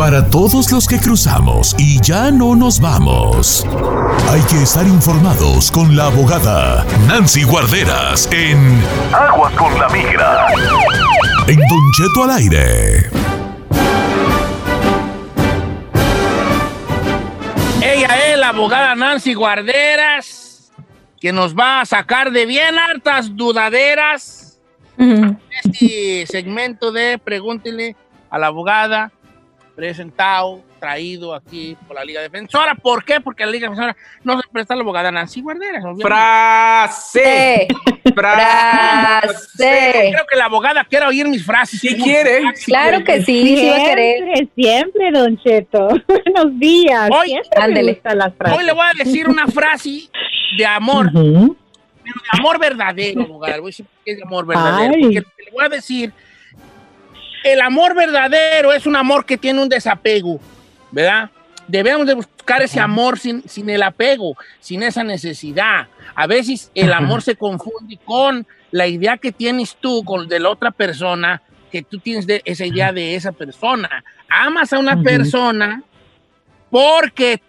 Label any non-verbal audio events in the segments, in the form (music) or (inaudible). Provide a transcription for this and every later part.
Para todos los que cruzamos y ya no nos vamos. Hay que estar informados con la abogada Nancy Guarderas en Aguas con la Migra. En Don Cheto al aire. Ella es la abogada Nancy Guarderas, que nos va a sacar de bien hartas dudaderas. Este segmento de Pregúntele a la abogada, presentado, traído aquí por la Liga Defensora. ¿Por qué? Porque la Liga Defensora no se presta a la abogada Nancy Guarderas. obviamente. Frase. Frase. Creo que la abogada quiere oír mis frases. ¿Qué quiere? Claro que sí, sí va a querer. Siempre, siempre, Don Cheto. (laughs) Buenos días. Hoy- Siempre las frases. Hoy le voy a decir una frase de amor, Ujú. pero de amor verdadero, abogada. Voy a decir que es de amor verdadero. Ay. Porque le voy a decir, el amor verdadero es un amor que tiene un desapego, ¿verdad? Debemos de buscar ese amor sin, sin el apego, sin esa necesidad. A veces el amor se confunde con la idea que tienes tú con de la otra persona, que tú tienes de esa idea de esa persona. Amas a una persona porque,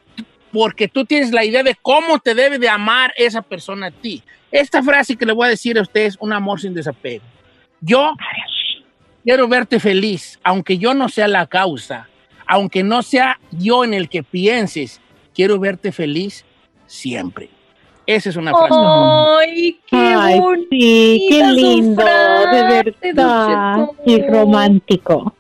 porque tú tienes la idea de cómo te debe de amar esa persona a ti. Esta frase que le voy a decir a usted es un amor sin desapego. Yo quiero verte feliz, aunque yo no sea la causa, aunque no sea yo en el que pienses, quiero verte feliz siempre. Esa es una frase. Ay, qué Ay, bonito. sí, qué lindo, frase, de verdad. Y romántico.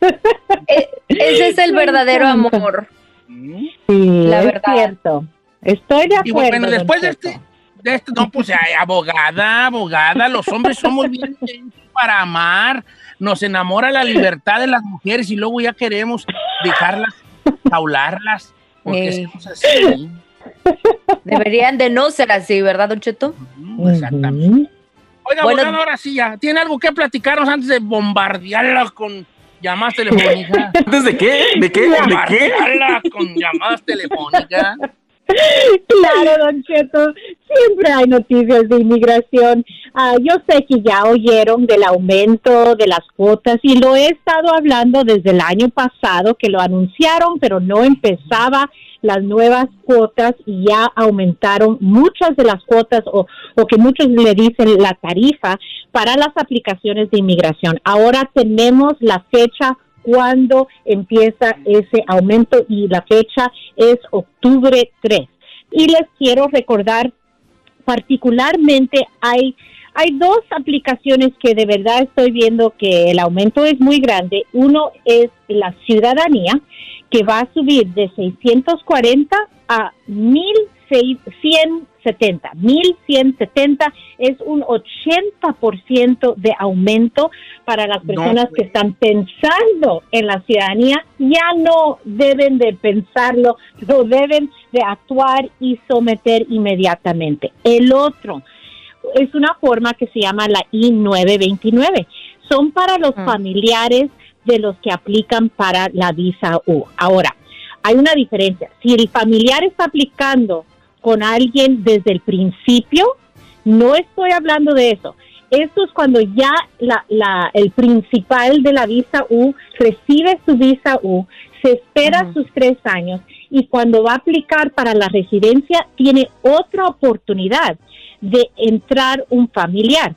Ese es el verdadero amor. Sí, La es verdad. cierto. Estoy de Y acuerdo. bueno, don después de este, de este, no, pues abogada, abogada, los hombres somos bien intensos (laughs) para amar, nos enamora la libertad de las mujeres y luego ya queremos dejarlas, jaularlas, porque así. Deberían de no ser así, ¿verdad, Don Cheto? Mm, Exactamente. Oiga, Bueno. abogada, ahora sí ya, ¿tiene algo que platicarnos antes de bombardearla con llamadas telefónicas? (laughs) ¿Antes de qué? ¿De qué? ¿De qué? Bombardearla con llamadas telefónicas. Claro, Don Cheto, siempre hay noticias de inmigración. Ah, yo sé que ya oyeron del aumento de las cuotas y lo he estado hablando desde el año pasado que lo anunciaron, pero no empezaba las nuevas cuotas y ya aumentaron muchas de las cuotas o, o que muchos le dicen la tarifa para las aplicaciones de inmigración. Ahora tenemos la fecha cuando empieza ese aumento y la fecha es octubre 3. Y les quiero recordar, particularmente hay, hay dos aplicaciones que de verdad estoy viendo que el aumento es muy grande. Uno es la ciudadanía, que va a subir de 640 a 1170. 1170 es un 80% de aumento para las personas pues. que están pensando en la ciudadanía. Ya no deben de pensarlo, lo deben de actuar y someter inmediatamente. El otro es una forma que se llama la I-929. Son para los Mm. familiares de los que aplican para la visa U. Ahora, hay una diferencia. Si el familiar está aplicando con alguien desde el principio, no estoy hablando de eso. Esto es cuando ya la, la- el principal de la visa U recibe su visa U, se espera sus tres años y cuando va a aplicar para la residencia tiene otra oportunidad de entrar un familiar.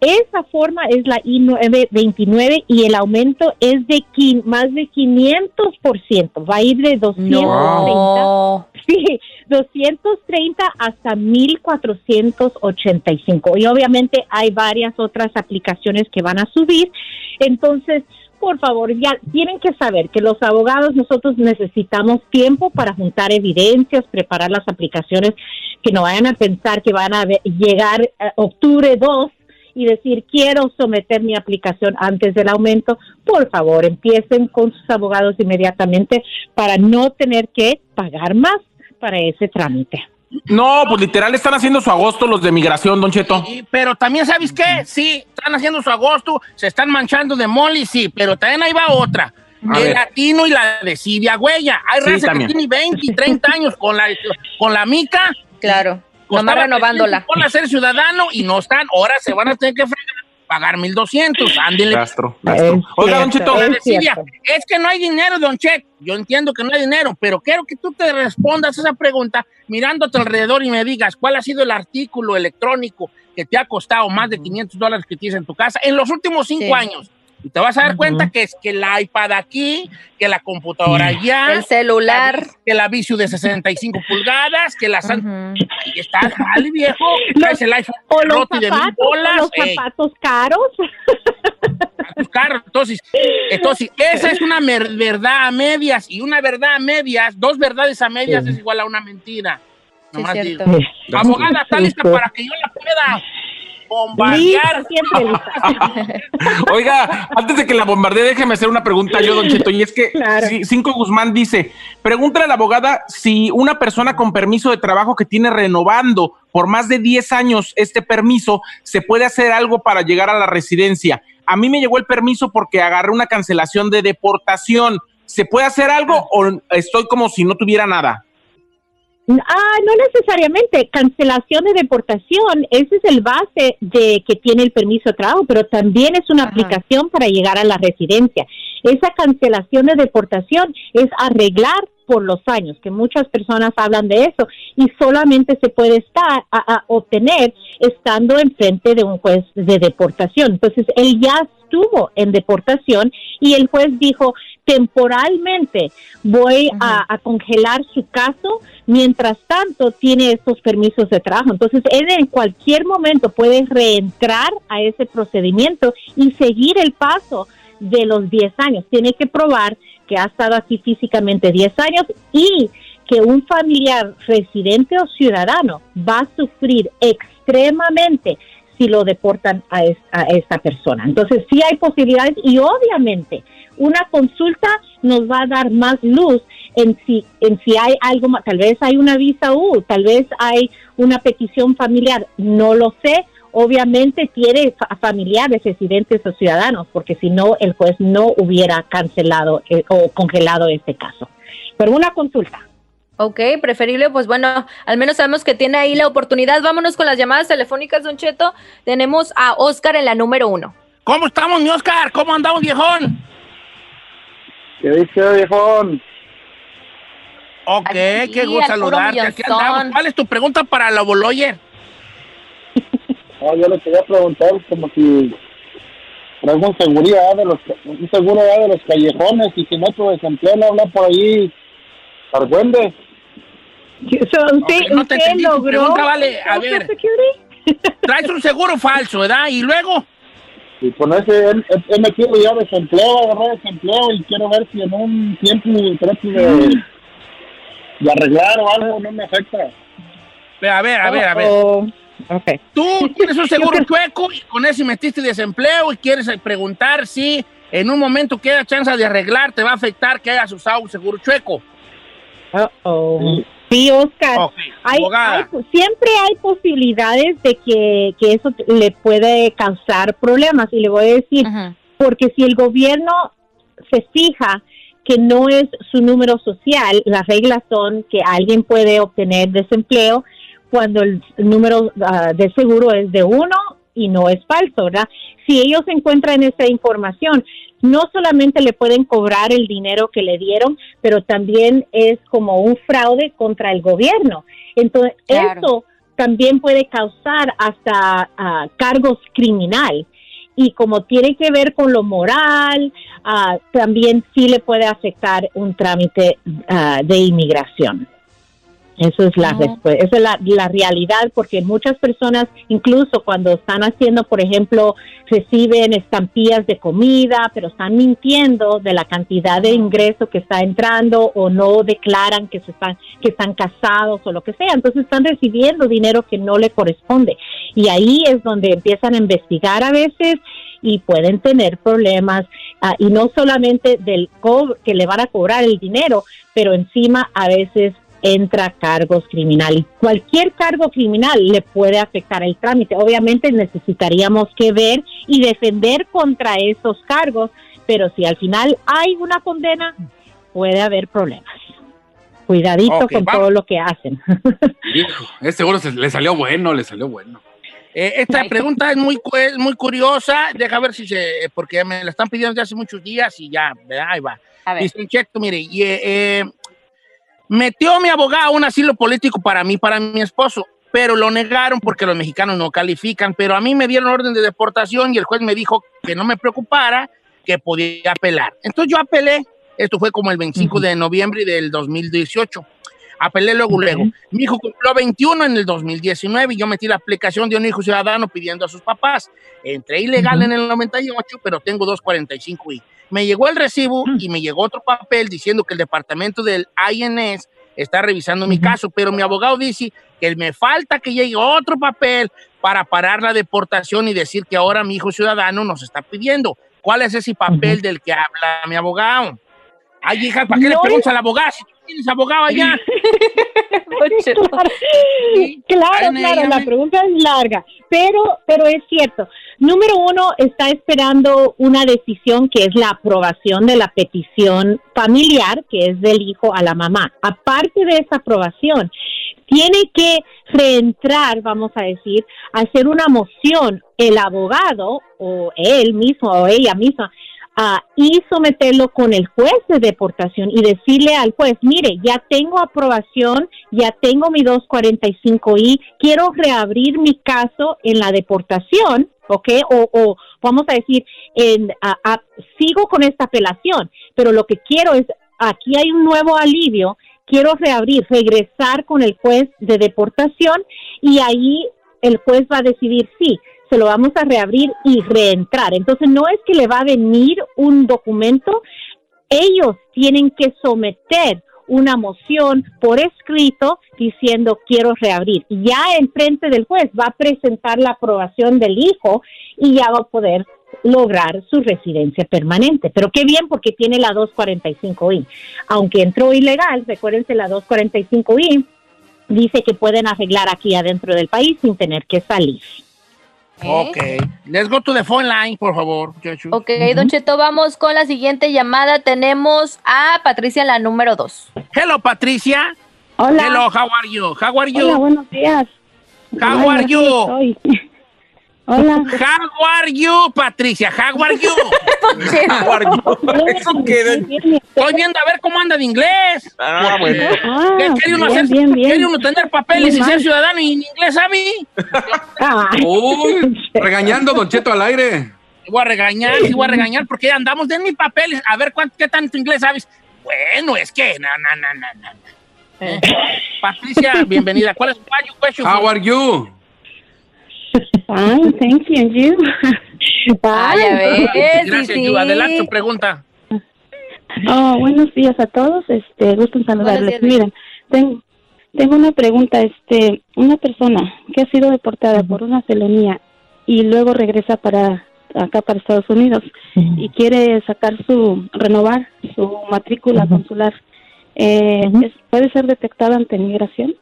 Esa forma es la I-929 y el aumento es de más de 500%. Va a ir de 230 No. Sí, 230 hasta 1485. Y obviamente hay varias otras aplicaciones que van a subir. Entonces, por favor, ya tienen que saber que los abogados nosotros necesitamos tiempo para juntar evidencias, preparar las aplicaciones, que no vayan a pensar que van a llegar eh, octubre 2 y decir quiero someter mi aplicación antes del aumento, por favor empiecen con sus abogados inmediatamente para no tener que pagar más para ese trámite. No, pues literal están haciendo su agosto los de migración, Don Cheto. Y- pero también, ¿sabes qué? Sí, están haciendo su agosto, se están manchando de moli, sí, pero también ahí va otra. A el ver. latino y la de Siria Huella. Hay Sí, raza también. que tiene 20 y 30 años con la, con la mica. Claro. Costaba Nomás renovándola. 300 Por ser ciudadano y no están, ahora se van a tener que pagar 1200. Ándele. Gastro. Oiga, Don Cheto, es es que no hay dinero, Don Cheto. Yo entiendo que no hay dinero, pero quiero que tú te respondas esa pregunta mirando a tu alrededor y me digas cuál ha sido el artículo electrónico que te ha costado más de 500 dólares que tienes en tu casa en los últimos cinco Sí. años. Y te vas a dar cuenta que es que el iPad aquí, que la computadora allá, El celular. que la Viciu de 65 pulgadas, que la San... Ujú. Ahí está, vale, viejo. Traes el iPhone O los roti de mil zapatos, o bolas. los ey, zapatos caros. a tus carros. Entonces, entonces, esa es una verdad a medias. Y una verdad a medias, dos verdades a medias es igual a una mentira. Sí, Nomás cierto. digo. Abogada, ¿está lista Sí. para que yo la pueda bombardear? siempre. (laughs) Oiga, antes de que la bombardee, déjeme hacer una pregunta yo, Don Cheto. Y es que Claro. Cinco Guzmán dice: pregúntale a la abogada si una persona con permiso de trabajo que tiene renovando por más de 10 años este permiso, se puede hacer algo para llegar a la residencia. A mí me llegó el permiso porque agarré una cancelación de deportación. ¿Se puede hacer algo o estoy como si no tuviera nada? Ah, no necesariamente. Cancelación de deportación, ese es el base de que tiene el permiso de trabajo, pero también es una Ajá. aplicación para llegar a la residencia. Esa cancelación de deportación es arreglar por los años, que muchas personas hablan de eso, y solamente se puede estar a, a obtener estando enfrente de un juez de deportación. Entonces, él ya estuvo en deportación y el juez dijo, temporalmente voy a, a congelar su caso, mientras tanto tiene estos permisos de trabajo. Entonces, él en cualquier momento puede reentrar a ese procedimiento y seguir el paso de los 10 años. Tiene que probar que ha estado aquí físicamente 10 años y que un familiar residente o ciudadano va a sufrir extremadamente si lo deportan a, a esta persona. Entonces, sí hay posibilidades y obviamente una consulta nos va a dar más luz en si, en si hay algo más, tal vez hay una visa U, tal vez hay una petición familiar, no lo sé. Obviamente tiene fa- familiares, residentes o ciudadanos, porque si no, el juez no hubiera cancelado eh, o congelado este caso. Pero una consulta. Ok, preferible, pues bueno, al menos sabemos que tiene ahí la oportunidad. Vámonos con las llamadas telefónicas, Don Cheto. Tenemos a Oscar en la número uno. ¿Cómo estamos, mi Oscar? ¿Cómo andamos, viejón? ¿Qué dice, viejón? Ok, Aquí, qué gusto saludarte. Aquí millonzón. andamos. ¿Cuál es tu pregunta para la Boloyer? No, yo le quería preguntar como si traigo un seguridad de los un seguro de los callejones y si no tu desempleo no habla por ahí Argüende. So, ¿Usted, Ok, no te usted entendí tu logró pregunta, vale, a ver. (laughs) Traes un seguro falso, ¿verdad? Y luego, Y con ese he, he- he metido ya desempleo, agarré desempleo y quiero ver si en un tiempo trato de, de arreglar o algo, no me afecta. a ver, a ver, a ver. Oh, ok. Tú tienes un (laughs) seguro chueco y con ese metiste desempleo y quieres preguntar si en un momento queda chance de arreglar, te va a afectar que hayas usado un seguro chueco. Uh-oh. Sí, Oscar. Ok, Hay, hay- siempre hay posibilidades de que, que eso le puede causar problemas. Y le voy a decir, Ujú. porque si el gobierno se fija que no es su número social, las reglas son que alguien puede obtener desempleo cuando el número ah, de seguro es de uno y no es falso, ¿verdad? Si ellos encuentran esa información, no solamente le pueden cobrar el dinero que le dieron, pero también es como un fraude contra el gobierno. Entonces, Claro. eso también puede causar hasta ah, cargos criminal y como tiene que ver con lo moral, ah, también sí le puede afectar un trámite de inmigración. Eso es la Ah. respuesta, esa es la, la realidad, porque muchas personas, incluso cuando están haciendo, por ejemplo, reciben estampillas de comida, pero están mintiendo de la cantidad de ingreso que está entrando o no declaran que se están que están casados o lo que sea, entonces están recibiendo dinero que no le corresponde y ahí es donde empiezan a investigar a veces y pueden tener problemas ah, y no solamente del que le van a cobrar el dinero, pero encima a veces entra cargos criminales. Cualquier cargo criminal le puede afectar el trámite. Obviamente necesitaríamos que ver y defender contra esos cargos, pero si al final hay una condena, puede haber problemas. Cuidadito Ok, con vamos. todo lo que hacen. (laughs) Hijo, ese seguro se- le salió bueno, le salió bueno. Eh, esta pregunta es muy, es muy curiosa. Deja ver si se. Porque me la están pidiendo desde hace muchos días y ya, ¿verdad? ahí va. Dice cheto, mire, y, eh, eh, metió mi abogado un asilo político para mí, para mi esposo, pero lo negaron porque los mexicanos no califican. Pero a mí me dieron orden de deportación y el juez me dijo que no me preocupara, que podía apelar. Entonces yo apelé. Esto fue como el 25 de noviembre del 2018. Apelé luego, luego. Mi hijo cumplió 21 en el 2019 y yo metí la aplicación de un hijo ciudadano pidiendo a sus papás. Entré ilegal en el 98, pero tengo 245 y me llegó el recibo y me llegó otro papel diciendo que el departamento del INS está revisando mi caso, pero mi abogado dice que me falta que llegue otro papel para parar la deportación y decir que ahora mi hijo ciudadano nos está pidiendo. ¿Cuál es ese papel del que habla mi abogado? Ay, hija, ¿para qué le preguntas al abogado si tú tienes abogado allá? (laughs) Sí. Claro, Ay, claro, la pregunta es larga, pero, pero es cierto. Número uno, está esperando una decisión que es la aprobación de la petición familiar, que es del hijo a la mamá. Aparte de esa aprobación, tiene que reentrar, vamos a decir, a hacer una moción el abogado o él mismo o ella misma ah, y someterlo con el juez de deportación y decirle al juez, mire, ya tengo aprobación, ya tengo mi 245I, quiero reabrir mi caso en la deportación, ¿ok? O, o vamos a decir, en, sigo con esta apelación, pero lo que quiero es, aquí hay un nuevo alivio, quiero reabrir, regresar con el juez de deportación y ahí el juez va a decidir sí, se lo vamos a reabrir y reentrar. Entonces no es que le va a venir un documento, ellos tienen que someter una moción por escrito diciendo quiero reabrir. Ya en frente del juez va a presentar la aprobación del hijo y ya va a poder lograr su residencia permanente. Pero qué bien porque tiene la 245I. Aunque entró ilegal, recuérdense la 245I dice que pueden arreglar aquí adentro del país sin tener que salir. Ok. Let's go to the phone line, por favor. Joshua. Ok, Don Cheto, vamos con la siguiente llamada. Tenemos a Patricia, la número dos. Hello, Patricia. Hola. Hello, how are you? How are you? Hola, buenos días. How Bueno, are you? Hola. How are you, Patricia? How are you? (laughs) Eso queda. Bien, bien. Estoy viendo a ver cómo anda de inglés. Ah, bueno. Ah, ¿Qué quiere uno bien, hacer? bien, bien. ¿Quiere uno tener papeles y ser ciudadano y en inglés sabe? Ay, Uy, regañando Don Cheto al aire. Te voy a regañar, sí voy a regañar porque andamos de mis papeles. A ver cuánto, qué tanto inglés sabes. Bueno, es que, no, no, no, no, no. Eh, Patricia, bienvenida. ¿Cuál es tu question? How are you? Fine, thank you. And you? Ay, a ver, sí, Gracias, sí. Yu. Adelante, tu pregunta. Oh, buenos días a todos. Este, gusto en saludarles. días, Miren, tengo, tengo una pregunta. Este, una persona que ha sido deportada por una felonía y luego regresa para acá para Estados Unidos y quiere sacar su renovar su matrícula consular. Eh, ¿es- ¿Puede ser detectada ante migración?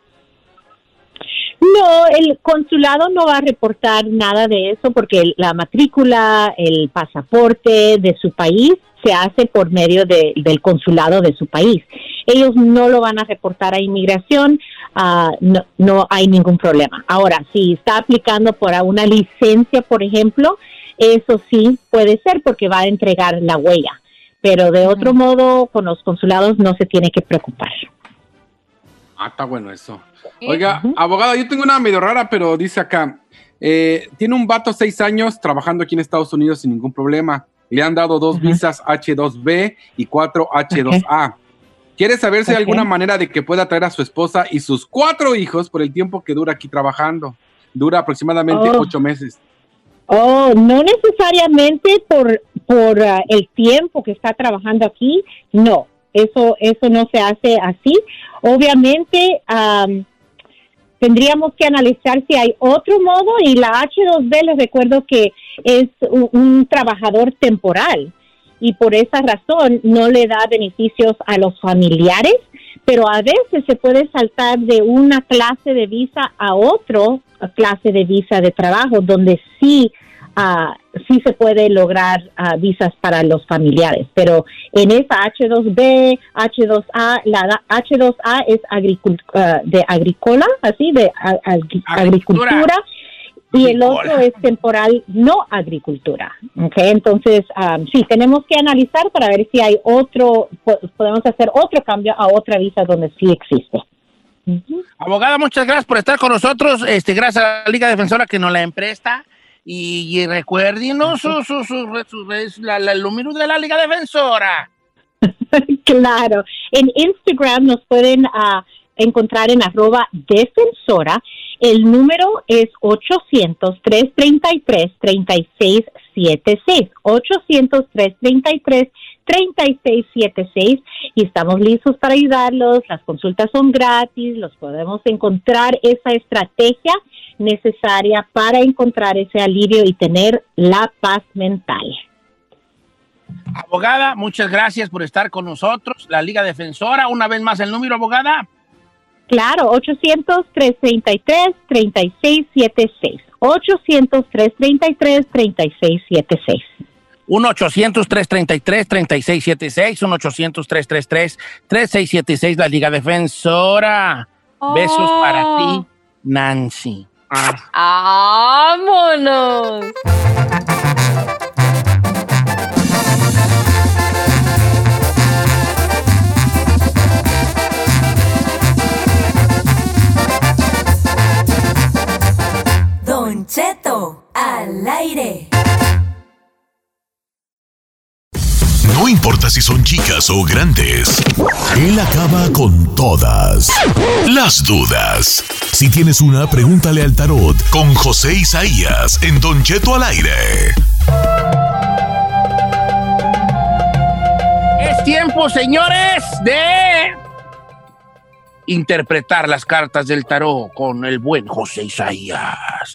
No, el consulado no va a reportar nada de eso porque la matrícula, el pasaporte de su país se hace por medio de- del consulado de su país. Ellos no lo van a reportar a inmigración, ah, no, no hay ningún problema. Ahora, si está aplicando por una licencia, por ejemplo, eso sí puede ser porque va a entregar la huella. Pero de otro modo, con los consulados no se tiene que preocupar. Ah, está bueno eso. Oiga, abogada, yo tengo una medio rara, pero dice acá, eh, tiene un vato seis años trabajando aquí en Estados Unidos sin ningún problema. Le han dado dos visas H2B y cuatro H2A. Quiere saber si hay alguna manera de que pueda traer a su esposa y sus cuatro hijos por el tiempo que dura aquí trabajando. Dura aproximadamente Oh. ocho meses. Oh, no necesariamente por, por ah, el tiempo que está trabajando aquí, no, eso, eso no se hace así. Obviamente, am, tendríamos que analizar si hay otro modo y la H2B les recuerdo que es un, un trabajador temporal y por esa razón no le da beneficios a los familiares, pero a veces se puede saltar de una clase de visa a otro clase de visa de trabajo donde sí ah, sí se puede lograr ah, visas para los familiares, pero en esa H2B, H2A, la da- H2A es agricul- ah, de agrícola, así de Agricultura. agricultura y el otro es temporal no agricultura. Okay, entonces, um, sí, tenemos que analizar para ver si hay otro, po- podemos hacer otro cambio a otra visa donde sí existe. Abogada, muchas gracias por estar con nosotros. Este, gracias a la Liga Defensora que nos la empresta. Y, y recuérdenos su, su, su, su- su- la- la- el número de la Liga Defensora. (laughs) Claro. En Instagram nos pueden ah, encontrar en arroba defensora. El número es 800-333-3676. 800-333-3676. Y estamos listos para ayudarlos. Las consultas son gratis. Los podemos encontrar esa estrategia necesaria para encontrar ese alivio y tener la paz mental. Abogada, muchas gracias por estar con nosotros. La Liga Defensora, una vez más el número, abogada. Claro, 800-333-3676. 800-333-3676. 1-800-333-3676, 1-800-333-3676, la Liga Defensora. Besos para ti, Nancy. ¡Vámonos! Don Cheto, al aire. No importa si son chicas o grandes, él acaba con todas las dudas. Si tienes una, pregúntale al tarot con José Isaías en Don Cheto al aire. Es tiempo, señores, de interpretar las cartas del tarot con el buen José Isaías.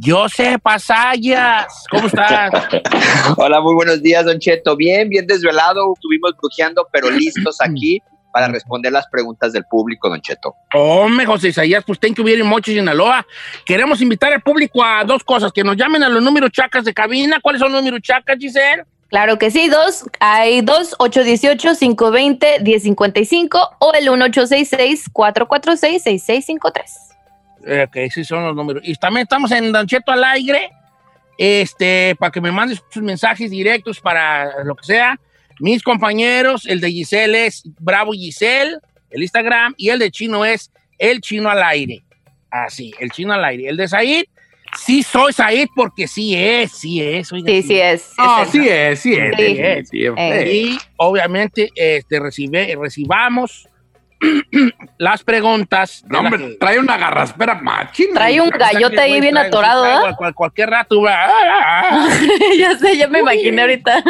José Pasayas, ¿cómo estás? (laughs) Hola, muy buenos días, Don Cheto. Bien, bien desvelado, estuvimos brujeando, pero listos aquí para responder las preguntas del público, Don Cheto. Hombre, José Isaías, pues ten que hubiera en Mochi, Sinaloa. Queremos invitar al público a dos cosas, que nos llamen a los números chacas de cabina. ¿Cuáles son los números chacas, Giselle? Claro que sí, dos. Hay dos, 818-520-1055 o el 1866-446-6653. Eh, Ok, sí son los números. Y también estamos en Don Cheto al aire, este, para que me mandes sus mensajes directos para lo que sea. Mis compañeros, el de Giselle es Bravo Giselle, el Instagram, y el de Chino es El Chino al aire. Así, el Chino al aire. El de Said, sí soy Said porque sí es, sí es. oiga, Sí, sí es. Ah, el- sí es, sí es. Sí. es, sí es. Y obviamente este, recibe, recibamos las preguntas. No, hombre, trae una garraspera machina. Trae un gallote ahí bien Traigo- atorado, cual- cualquier rato. va, (laughs) ya sé, ya me imaginé ahorita.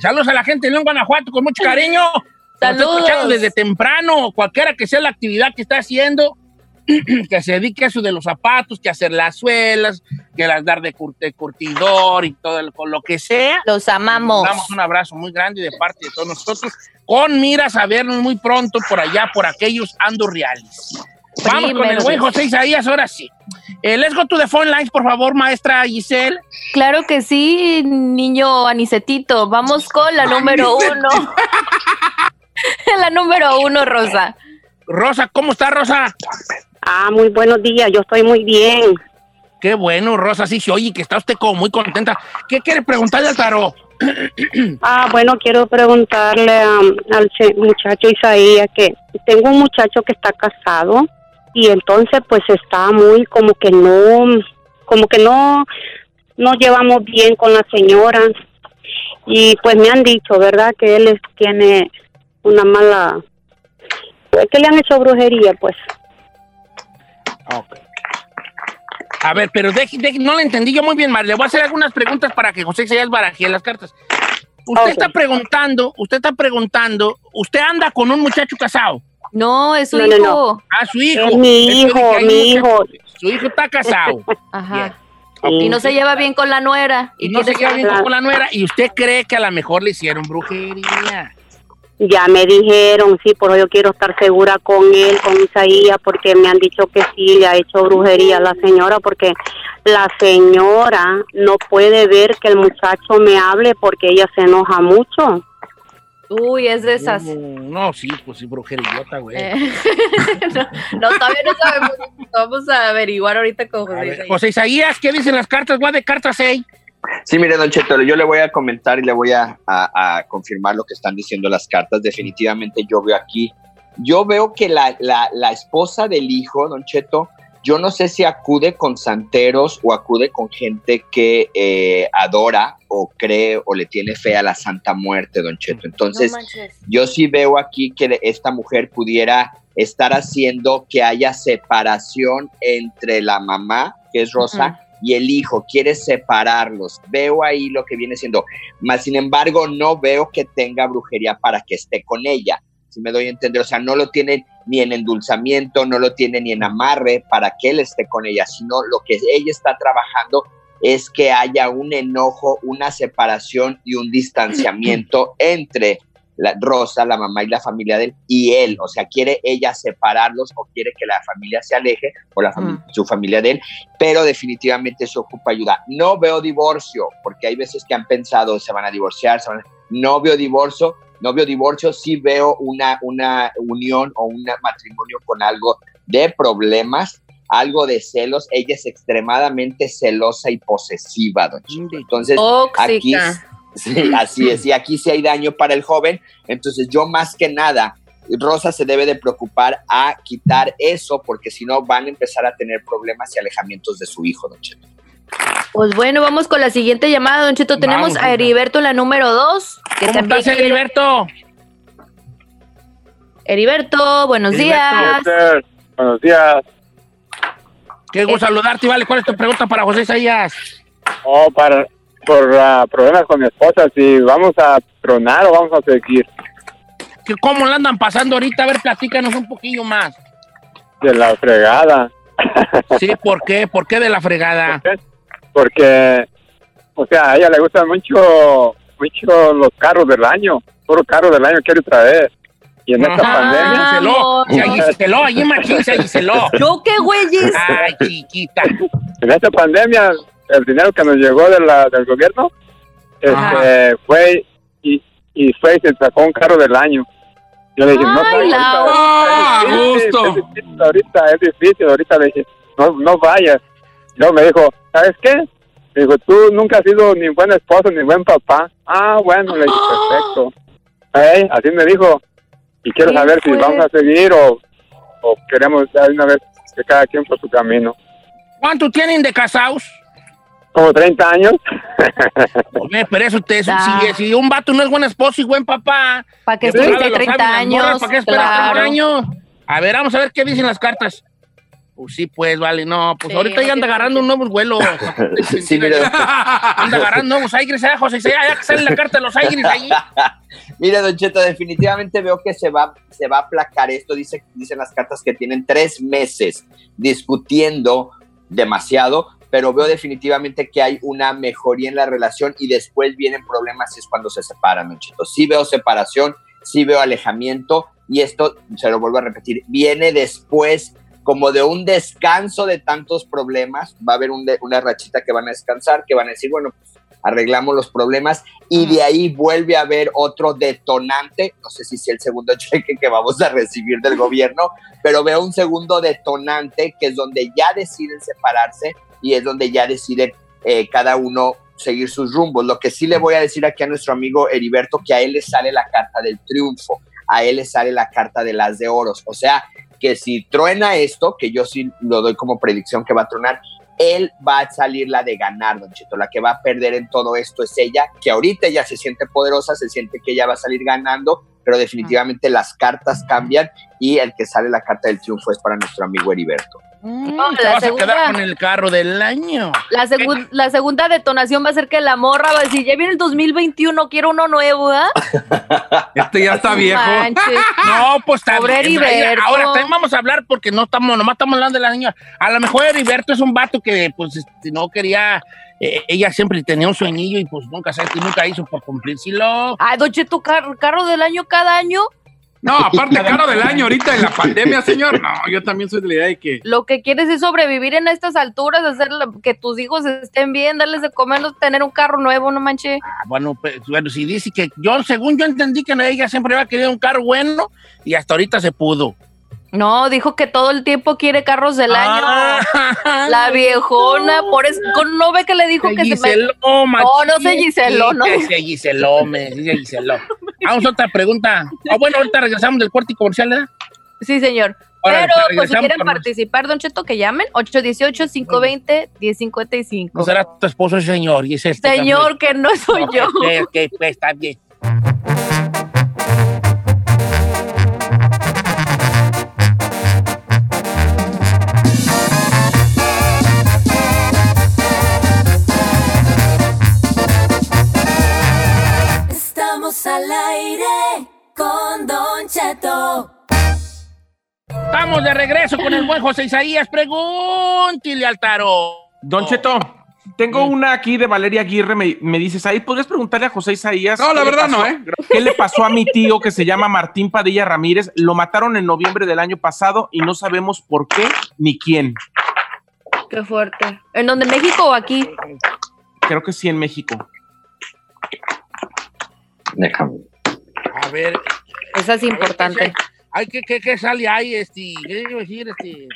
Saludos a la gente de León, Guanajuato, con mucho cariño. Saludos. escuchando desde temprano, cualquiera que sea la actividad que está haciendo, (clears throat) que se dedique a eso de los zapatos, que hacer las suelas, que las dar de, cur- de curtidor y todo el- con lo que sea. Los amamos. Damos un abrazo muy grande de parte de todos nosotros, con miras a vernos muy pronto por allá, por aquellos ando reales. Vamos con el buen. José Isaías, ahora sí. Eh, let's go to the phone lines, por favor, maestra Giselle. Claro que sí, niño Anisetito. Vamos con la número uno. (laughs) la número uno, Rosa. Rosa, ¿cómo está, Rosa? Ah, muy buenos días, yo estoy muy bien. Qué bueno, Rosa, sí, sí, oye, que está usted como muy contenta. ¿Qué quiere preguntarle al tarot? (clears throat) Ah, bueno, quiero preguntarle um, al muchacho Isaías que tengo un muchacho que está casado y entonces pues está muy como que no, como que no, no llevamos bien con la señora y pues me han dicho, ¿verdad? Que él es- tiene una mala, que le han hecho brujería, pues. Ok. A ver, pero deje- deje- no le entendí yo muy bien, Mar. Le voy a hacer algunas preguntas para que José Isaías barajee las cartas. Usted está preguntando, usted está preguntando, usted anda con un muchacho casado. No, es su No, hijo. no. Ah, su hijo. Es mi hijo, mi hijo. muchacho. Su hijo está casado. (laughs) Ajá. Y no se lleva bien con la nuera. Y no se queda bien con la nuera. Y usted cree que a lo mejor le hicieron brujería. Ya me dijeron, sí, por eso yo quiero estar segura con él, con Isaías, porque me han dicho que sí, le ha hecho brujería a la señora, porque la señora no puede ver que el muchacho me hable porque ella se enoja mucho. Uy, es de esas. No, no, sí, pues sí, brujerillota, güey. Eh, (laughs) no, no, todavía no sabemos. Vamos a averiguar ahorita con José. ver, Isaías. José Isaías, ¿qué dicen las cartas? Voy de cartas 6. Sí, mire, Don Cheto, yo le voy a comentar y le voy a, a- a confirmar lo que están diciendo las cartas. Definitivamente yo veo aquí, yo veo que la, la- la esposa del hijo, Don Cheto, yo no sé si acude con santeros o acude con gente que eh, adora o cree o le tiene fe a la Santa Muerte, Don Cheto. Entonces, No yo sí veo aquí que esta mujer pudiera estar haciendo que haya separación entre la mamá, que es Rosa, y el hijo, quiere separarlos. Veo ahí lo que viene siendo. Más sin embargo, no veo que tenga brujería para que esté con ella. Si me doy a entender, o sea, no lo tiene ni en endulzamiento, no lo tiene ni en amarre para que él esté con ella, sino lo que ella está trabajando es que haya un enojo, una separación y un distanciamiento entre la Rosa, la mamá y la familia de él, y él, o sea, quiere ella separarlos o quiere que la familia se aleje o la fami- su familia de él, pero definitivamente eso ocupa ayuda. No veo divorcio, porque hay veces que han pensado se van a divorciar, se van a- no veo divorcio, no veo divorcio, sí veo una, una unión o un matrimonio con algo de problemas, algo de celos. Ella es extremadamente celosa y posesiva, don. Entonces, aquí. Sí, así es. Y aquí sí hay daño para el joven. Entonces, yo más que nada, Rosa se debe de preocupar a quitar eso, porque si no van a empezar a tener problemas y alejamientos de su hijo, don Cheto. Pues bueno, vamos con la siguiente llamada, Don Cheto. Tenemos Vamos, a Heriberto en la número 2. Que ¿Cómo también estás, Heriberto? Heriberto, buenos días. Buenos días. Qué gusto saludarte, vale. ¿Cuál es tu pregunta para José Isaías? Oh, para, por ah, problemas con mi esposa, si vamos a tronar o vamos a seguir ¿Qué- ¿Cómo la andan pasando ahorita? A ver, platícanos un poquillo más. de la fregada. (laughs) Sí, ¿por qué? ¿Por qué de la fregada? Porque, o sea, a ella le gustan mucho, mucho los carros del año. Puro carro del año quiere traer. Y en esta pandemia. Allí se allí machín se. ¿Yo qué güeyes? Ay, chiquita. En esta pandemia, el dinero que nos llegó de la, del gobierno este, fue y, y fue y se sacó un carro del año. Yo le dije, no, Ay, no, ahorita Ah, es difícil, gusto. es difícil, ahorita es difícil, ahorita le dije, no, no vayas. Luego me dijo, ¿sabes qué? Me dijo, tú nunca has sido ni buen esposo ni buen papá. Ah, bueno, le dije, (gasps) perfecto. Así me dijo. Y quiero ¿Qué saber si vamos a seguir o, o queremos dar una vez que cada quien por su camino. ¿Cuánto tienen de casados? Como 30 años. Hombre, pero eso te eso, Ah. si, si un vato no es buen esposo y buen papá. ¿Para qué de volada estuviste lo 30 saben las morras, años? ¿Para qué esperas Claro. 30 años? A ver, vamos a ver qué dicen las cartas. Pues sí, pues, vale, no, pues Sí, ahorita ya anda agarrando un nuevo vuelo. (laughs) Sí, mire, Anda agarrando nuevos aires, ¿eh, José? Ya, que sale la carta de los aires ahí. (laughs) Mire, Don Cheto, definitivamente veo que se va, se va a aplacar esto. Dice, dicen las cartas que tienen tres meses discutiendo demasiado, pero veo definitivamente que hay una mejoría en la relación y después vienen problemas y es cuando se separan, Don Cheto. Sí veo separación, sí veo alejamiento y esto, se lo vuelvo a repetir, viene después como de un descanso de tantos problemas. Va a haber un de- una rachita que van a descansar, que van a decir, bueno, pues arreglamos los problemas y de ahí vuelve a haber otro detonante, no sé si es el segundo (laughs) cheque que vamos a recibir del gobierno, pero veo un segundo detonante que es donde ya deciden separarse y es donde ya deciden eh, cada uno seguir sus rumbos. Lo que sí le voy a decir aquí a nuestro amigo Heriberto, que a él le sale la carta del triunfo, a él le sale la carta de las de oros, o sea, que si truena esto, que yo sí lo doy como predicción que va a tronar, él va a salir la de ganar, Don Cheto. La que va a perder en todo esto es ella, que ahorita ya se siente poderosa, se siente que ella va a salir ganando, pero definitivamente las cartas cambian y el que sale la carta del triunfo es para nuestro amigo Heriberto. No, Te la vas a quedar con el carro del año. la, segun- la segunda detonación va a ser que la morra va a decir, ya viene el 2021, quiero uno nuevo, ¿ah? Este ya está viejo. Manches. (laughs) No, pues está Pobre bien. Heriberto. Ahora también vamos a hablar porque no estamos, nomás estamos hablando de la niña. A lo mejor Heriberto es un vato que pues este, no quería, eh, ella siempre tenía un sueñillo y pues nunca, nunca hizo por cumplírselo. Ay, Don Cheto, car- carro del año cada año. No, aparte, caro del año ahorita en la pandemia, señor. No, yo también soy de la idea de que. Lo que quieres es sobrevivir en estas alturas, hacer que tus hijos estén bien, darles de comer, no tener un carro nuevo, no manches. Ah, bueno, pues, bueno, si dice que yo, según yo entendí que ella siempre había querido un carro bueno y hasta ahorita se pudo. No, dijo que todo el tiempo quiere carros del año. Ah, La viejona, por eso, no ve que le dijo Se que se me... Giseló, No, no se Giseló, no. Se Giseló, (laughs) me dice Giseló. Vamos a otra pregunta. Ah, bueno, ahorita regresamos del corte comercial, ¿verdad? Sí, señor. Pero, pues, si quieren participar, Don Cheto, que llamen. 818-520-1055. No será tu esposo, señor. Y es este Señor, que no soy yo. ok, ok, pues está bien. Al aire con Don Cheto. Estamos de regreso con el buen José Isaías. Pregúntile al tarot. Don Cheto, tengo una aquí de Valeria Aguirre. Me, me dices, ahí podrías preguntarle a José Isaías. No, la verdad no, ¿eh? ¿Qué le pasó a mi tío que se llama Martín Padilla Ramírez? Lo mataron en noviembre del año pasado y no sabemos por qué ni quién. Qué fuerte. ¿En dónde? ¿México o aquí? Creo que sí en México. Déjame. A ver. Esa es importante. Ay, ¿qué, qué, qué sale ahí, este? ¿Qué iba a decir, este?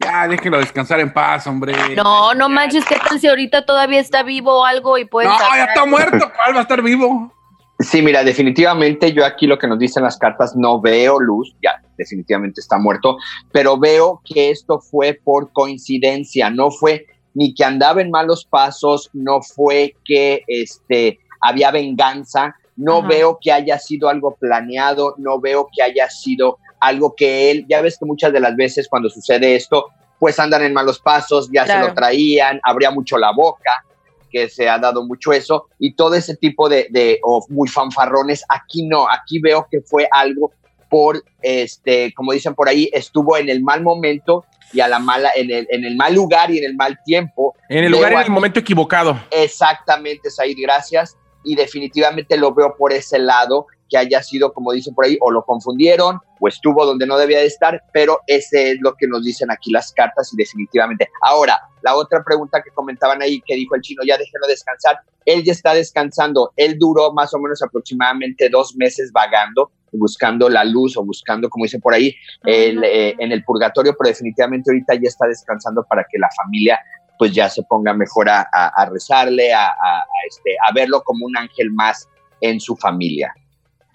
Ya, déjenlo descansar en paz, hombre. No, no manches, ¿qué tal si ahorita todavía está vivo o algo y puede No, ya está muerto. ¿Cuál va a estar vivo? Sí, mira, definitivamente yo aquí lo que nos dicen las cartas no veo luz, ya definitivamente está muerto, pero veo que esto fue por coincidencia, no fue ni que andaba en malos pasos, no fue que este había venganza, no Ajá. veo que haya sido algo planeado, no veo que haya sido algo que él, ya ves que muchas de las veces cuando sucede esto, pues andan en malos pasos, ya se lo traían, abría mucho la boca, que se ha dado mucho eso, y todo ese tipo de, de o muy fanfarrones, aquí no, aquí veo que fue algo por, este, como dicen por ahí, estuvo en el mal momento y a la mala, en el, en el mal lugar y en el mal tiempo. En el lugar y en el momento equivocado. Exactamente, Said, gracias. Y definitivamente lo veo por ese lado, que haya sido, como dicen por ahí, o lo confundieron, o estuvo donde no debía de estar, pero ese es lo que nos dicen aquí las cartas y definitivamente. Ahora, la otra pregunta que comentaban ahí, que dijo el chino, ya déjenlo descansar, él ya está descansando, él duró más o menos aproximadamente dos meses vagando, buscando la luz o buscando, como dicen por ahí, el, eh, en el purgatorio, pero definitivamente ahorita ya está descansando para que la familia pues ya se ponga mejor a, a- a rezarle, a, a- a, este, a verlo como un ángel más en su familia.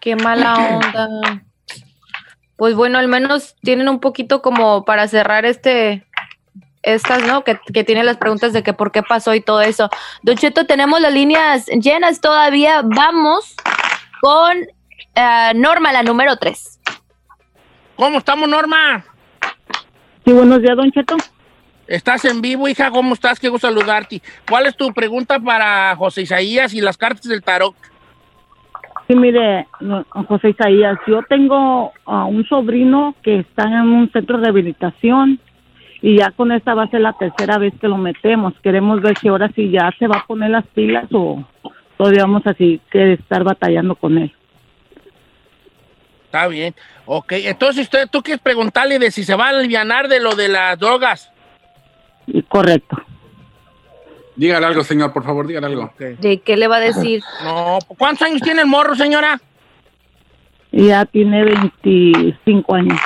Qué mala onda. Pues bueno, al menos tienen un poquito como para cerrar este, estas, ¿no? Que, que tienen las preguntas de que por qué pasó y todo eso. Don Cheto, tenemos las líneas llenas todavía. Vamos con eh, Norma, la número 3. ¿Cómo estamos, Norma? Sí, buenos días, Don Cheto. Estás en vivo, hija. ¿Cómo estás? Gusto saludarte. ¿Cuál es tu pregunta para José Isaías y las cartas del tarot? Sí, mire, José Isaías, yo tengo a un sobrino que está en un centro de rehabilitación y ya con esta va a ser la tercera vez que lo metemos. Queremos ver si ahora sí ya se va a poner las pilas o todavía vamos así que estar batallando con él. Está bien. Ok, entonces usted, tú quieres preguntarle de si se va a aliviar de lo de las drogas. Correcto. Dígale algo, señor, por favor, dígale algo. ¿De qué le va a decir? No, ¿cuántos años tiene el morro, señora? Ya tiene 25 años.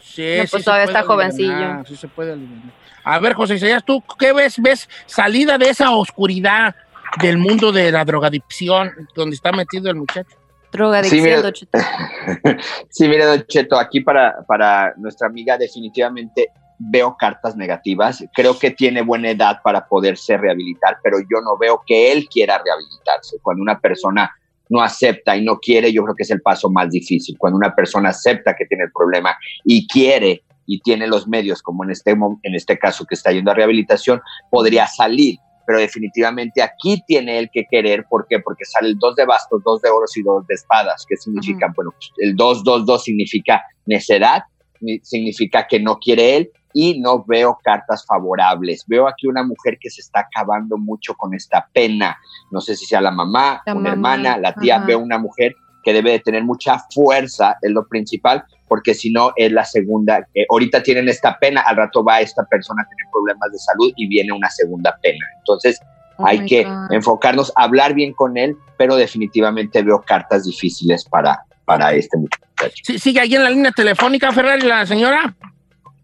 Sí, No, pues sí todavía está jovencillo. Sí se puede aliviar. A ver, José Isaías, ¿tú qué ves? ¿Ves salida de esa oscuridad del mundo de la drogadicción donde está metido el muchacho? Drogadicción, mira- Don Cheto. (laughs) Sí, mire, Don Cheto, aquí para, para nuestra amiga definitivamente veo cartas negativas. Creo que tiene buena edad para poderse rehabilitar, pero yo no veo que él quiera rehabilitarse. Cuando una persona no acepta y no quiere, yo creo que es el paso más difícil. Cuando una persona acepta que tiene el problema y quiere y tiene los medios, como en este, en este caso que está yendo a rehabilitación, podría salir. Pero definitivamente aquí tiene él que querer. ¿Por qué? Porque sale el dos de bastos, dos de oros y dos de espadas. ¿Qué significa? Bueno, pues, el 2, 2, 2 significa necedad, ni- significa que no quiere él y no veo cartas favorables. Veo aquí una mujer que se está acabando mucho con esta pena. No sé si sea la mamá, La una mamá, hermana, la tía. ajá. Veo una mujer que debe de tener mucha fuerza, es lo principal, porque si no es la segunda. eh, ahorita tienen esta pena, al rato va esta persona a tener problemas de salud y viene una segunda pena. Entonces Oh hay que God. enfocarnos, hablar bien con él, pero definitivamente veo cartas difíciles para, para este muchacho. Sí, sigue ahí en la línea telefónica, Ferrari, la señora.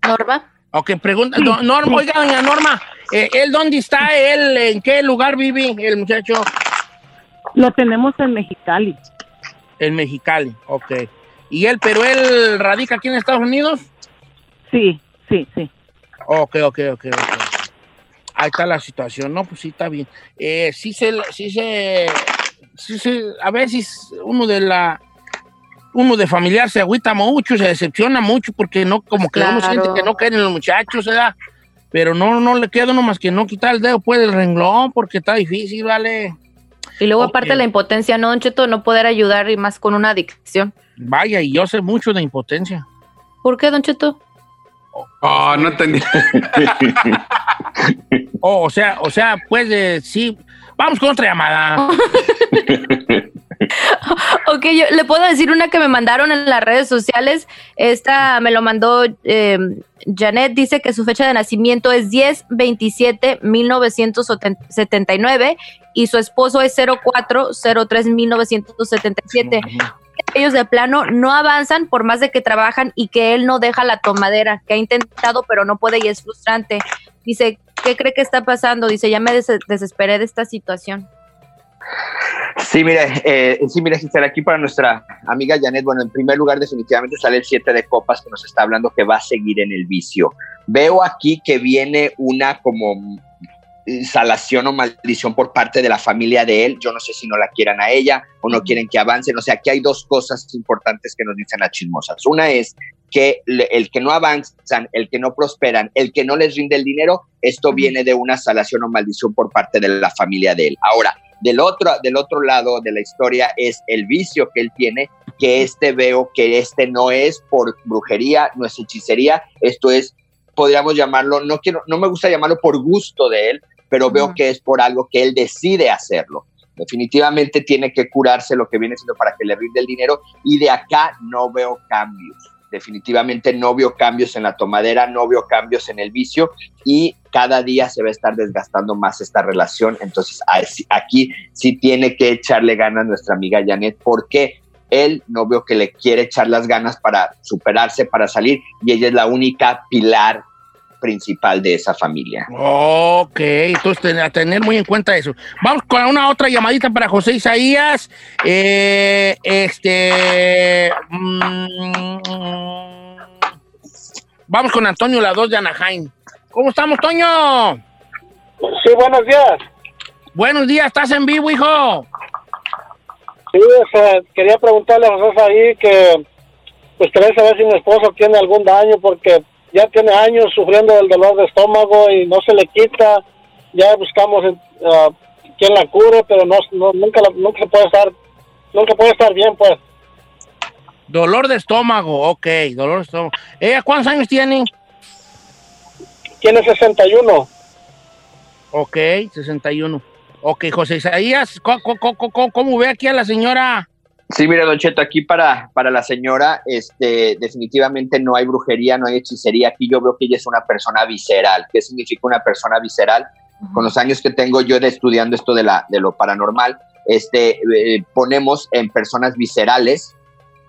Norma. Ok, pregunta. Norma, oiga, doña Norma, eh, ¿él dónde está? ¿Él en qué lugar vive el muchacho? Lo tenemos en Mexicali. En Mexicali, ok. ¿Y él, pero él radica aquí en Estados Unidos? Sí, sí, sí. Ok, ok, ok, ok. Ahí está la situación. No, pues sí, está bien. Eh, sí se, sí se, sí se, a veces uno de la, uno de familiar se agüita mucho, se decepciona mucho porque no, como que uno Claro. siente que no quieren los muchachos, ¿verdad? Pero no, no le queda uno más que no quitar el dedo, pues, del renglón, porque está difícil, ¿vale? Y luego Ok. aparte la impotencia, ¿no, Don Cheto? No poder ayudar y más con una adicción. Vaya, y yo sé mucho de impotencia. ¿Por qué, Don Cheto? Oh, no entendí. (laughs) Oh, o sea, o sea, pues, eh, sí. Vamos con otra llamada. (laughs) Ok, yo le puedo decir una que me mandaron en las redes sociales. Esta me lo mandó eh, Janet. Dice que su fecha de nacimiento es 10-27-1979 y su esposo es 04-03-1977. Ellos de plano no avanzan por más de que trabajan y que él no deja la tomadera, que ha intentado pero no puede y es frustrante. Dice, ¿qué cree que está pasando? Dice, ya me des- desesperé de esta situación. Sí, mire, eh, sí, mire, Gisela, aquí para nuestra amiga Janet, bueno, en primer lugar definitivamente sale el 7 de copas que nos está hablando que va a seguir en el vicio. Veo aquí que viene una como eh, salación o maldición por parte de la familia de él. Yo no sé si no la quieran a ella o no quieren que avancen. O sea, aquí hay dos cosas importantes que nos dicen las chismosas. Una es que el que no avanzan, el que no prosperan, el que no les rinde el dinero, esto viene de una salación o maldición por parte de la familia de él. Ahora, del otro, del otro lado de la historia es el vicio que él tiene, que este veo que este no es por brujería, no es hechicería, esto es, podríamos llamarlo, no quiero, no me gusta llamarlo por gusto de él, pero veo que es por algo que él decide hacerlo. Definitivamente tiene que curarse lo que viene siendo para que le rinde el dinero y de acá no veo cambios. Definitivamente no veo cambios en la tomadera, no veo cambios en el vicio y cada día se va a estar desgastando más esta relación. Entonces aquí sí tiene que echarle ganas nuestra amiga Janet porque él no veo que le quiere echar las ganas para superarse, para salir y ella es la única pilar principal de esa familia. Ok, entonces ten- a tener muy en cuenta eso. Vamos con una otra llamadita para José Isaías. Eh, este. mm, vamos con Antonio, la 2 de Anaheim. ¿Cómo estamos, Toño? Sí, buenos días. Buenos días, ¿estás en vivo, hijo? Sí, o sea, quería preguntarle a José ahí que, pues quería saber si mi esposo tiene algún daño porque ya tiene años sufriendo del dolor de estómago y no se le quita. Ya buscamos uh, quien la cure, pero no, no- nunca, la- nunca se puede estar, nunca puede estar bien, pues. Dolor de estómago, ok, dolor de estómago. ¿Ella cuántos años tiene? Tiene 61. Ok, 61. Ok, José Isaías, ¿cómo, cómo- cómo- cómo ve aquí a la señora? Sí, mira, Don Cheto, aquí para, para la señora, este, definitivamente no hay brujería, no hay hechicería. Aquí yo veo que ella es una persona visceral. ¿Qué significa una persona visceral? Con los años que tengo yo de estudiando esto de, la, de lo paranormal, este, eh, ponemos en personas viscerales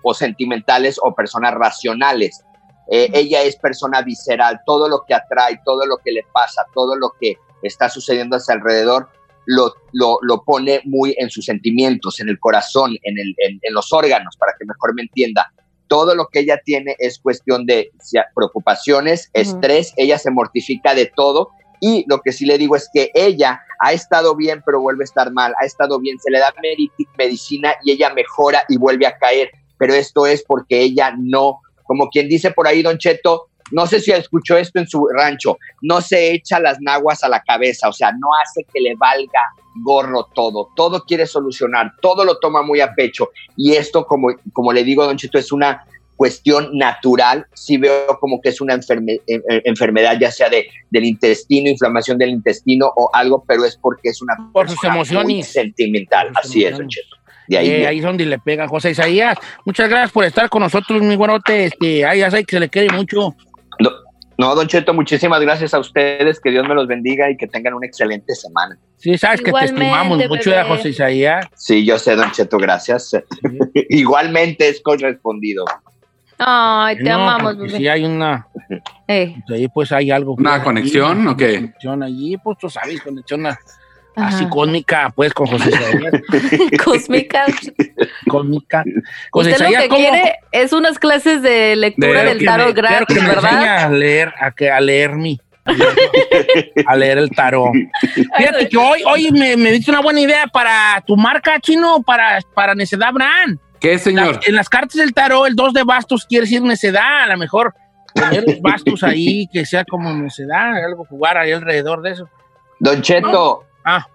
o sentimentales o personas racionales. Eh, Ella es persona visceral, todo lo que atrae, todo lo que le pasa, todo lo que está sucediendo a su alrededor, lo, lo, lo pone muy en sus sentimientos, en el corazón, en, el, en, en los órganos, para que mejor me entienda. Todo lo que ella tiene es cuestión de preocupaciones, Ujú. estrés, ella se mortifica de todo y lo que sí le digo es que ella ha estado bien pero vuelve a estar mal, ha estado bien, se le da medi- medicina y ella mejora y vuelve a caer, pero esto es porque ella no, como quien dice por ahí, don Cheto, no sé si escuchó esto en su rancho, no se echa las naguas a la cabeza, o sea, no hace que le valga gorro todo, todo quiere solucionar, todo lo toma muy a pecho y esto, como, como le digo, don Cheto, es una cuestión natural, sí veo como que es una enferme- eh, eh, enfermedad ya sea de, del intestino, inflamación del intestino o algo, pero es porque es una Por sus persona muy emociones. sentimental, así es, don Cheto. De ahí Eh, ahí es donde le pega José Isaías. Muchas gracias por estar con nosotros, mi güerote. Este, ay, ya sé que se le quiere mucho. No, Don Cheto, muchísimas gracias a ustedes. Que Dios me los bendiga y que tengan una excelente semana. Sí, sabes que te estimamos mucho, bebé. ya, José Isaías. Sí, yo sé, Don Cheto, gracias. (laughs) Igualmente es correspondido. Ay, te No, amamos, bebé. Si hay una, Eh, ahí pues hay algo. ¿Una pues, conexión ahí, o qué? Conexión allí, pues tú sabes, conexión a- Ajá. así cósmica, pues con José Isaías. (laughs) Cósmica. cósmica. José Usted lo Isaías, que ¿cómo? quiere es unas clases de lectura De- del tarot gratis, que me ¿verdad? a leer, a, que, a leer mi. A leer el tarot. Fíjate que hoy, hoy me, me diste una buena idea para tu marca chino, para, para Necedad Brand. ¿Qué, señor? La- en las cartas del tarot, el 2 de bastos quiere decir necedad. A lo mejor poner los bastos ahí, que sea como necedad, algo jugar ahí alrededor de eso. Don Cheto, Ah,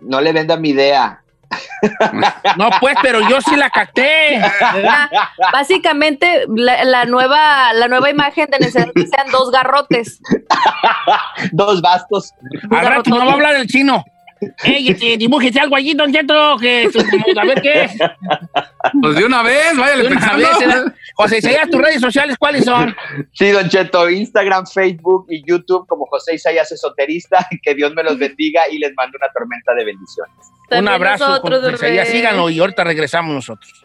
no le venda mi idea. (laughs) no, pues, pero yo sí la capté. Ah, Básicamente, la, la nueva, la nueva imagen de necesidad que sean dos garrotes. (laughs) Dos bastos. Al rato no va a hablar el chino. Ey, este, dibújese algo allí, don Cheto, que a ver qué es. Pues de una vez, váyale una pensando. vez, ¿verdad? José Isaías, tus redes sociales, ¿cuáles son? Sí, Don Cheto, Instagram, Facebook y YouTube como José Isaías Esoterista. Que Dios me los bendiga y les mando una tormenta de bendiciones. Un abrazo, nosotros, José Isaías. Síganlo y ahorita regresamos nosotros.